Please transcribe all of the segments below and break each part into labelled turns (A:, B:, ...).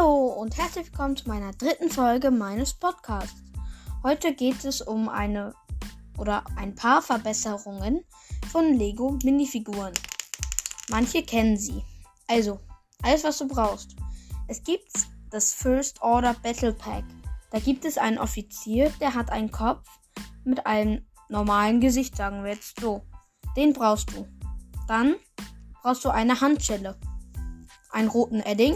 A: und herzlich willkommen zu meiner dritten Folge meines Podcasts. Heute geht es um eine oder ein paar Verbesserungen von Lego Minifiguren. Manche kennen sie. Also, alles was du brauchst. Es gibt das First Order Battle Pack. Da gibt es einen Offizier, der hat einen Kopf mit einem normalen Gesicht, sagen wir jetzt so. Den brauchst du. Dann brauchst du eine Handschelle, einen roten Edding,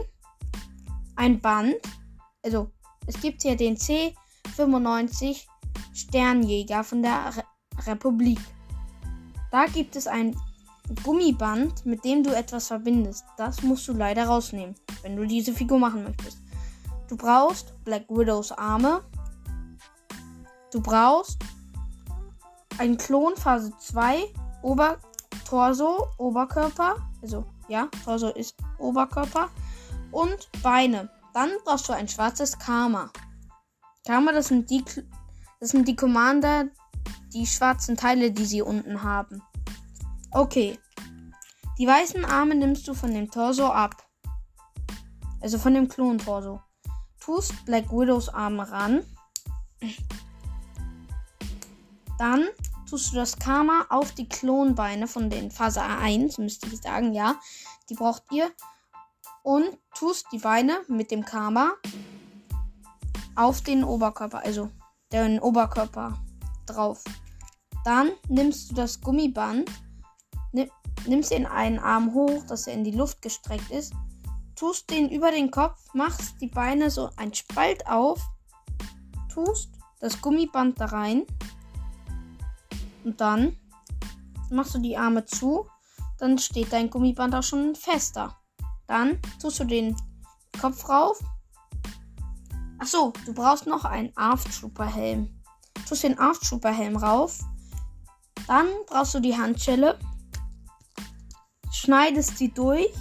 A: ein Band. Also, es gibt hier den C95 Sternjäger von der Re Republik. Da gibt es ein Gummiband, mit dem du etwas verbindest. Das musst du leider rausnehmen, wenn du diese Figur machen möchtest. Du brauchst Black Widows Arme. Du brauchst ein Klon Phase 2 Ober Torso, Oberkörper. Also, ja, Torso ist Oberkörper und Beine. Dann brauchst du ein schwarzes Karma. Karma, das sind die, das sind die Commander, die schwarzen Teile, die sie unten haben. Okay. Die weißen Arme nimmst du von dem Torso ab. Also von dem Klon-Torso. Tust Black Widows Arme ran. Dann tust du das Karma auf die Klonbeine von den Phase 1, müsste ich sagen, ja. Die braucht ihr und tust die Beine mit dem Karma auf den Oberkörper, also den Oberkörper drauf. Dann nimmst du das Gummiband, nimmst den einen Arm hoch, dass er in die Luft gestreckt ist, tust den über den Kopf, machst die Beine so ein Spalt auf, tust das Gummiband da rein und dann machst du die Arme zu, dann steht dein Gummiband auch schon fester. Dann tust du den Kopf rauf. Achso, du brauchst noch einen Arf Trooper Helm. Tust den Arf Trooper Helm rauf. Dann brauchst du die Handschelle. Schneidest sie durch.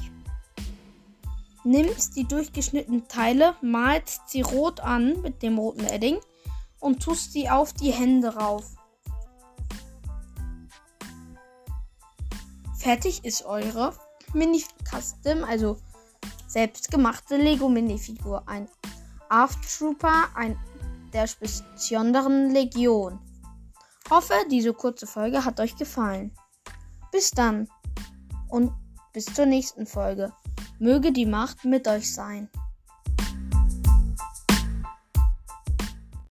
A: Nimmst die durchgeschnittenen Teile, malst sie rot an mit dem roten Edding und tust sie auf die Hände rauf. Fertig ist eure Mini-Custom, also selbstgemachte Lego-Minifigur. Ein Aft Trooper ein, der besonderen Legion. Hoffe, diese kurze Folge hat euch gefallen. Bis dann und bis zur nächsten Folge. Möge die Macht mit euch sein.